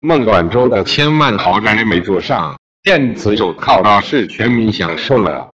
孟晚舟的千万豪宅没坐上，电子手套倒是全民享受了。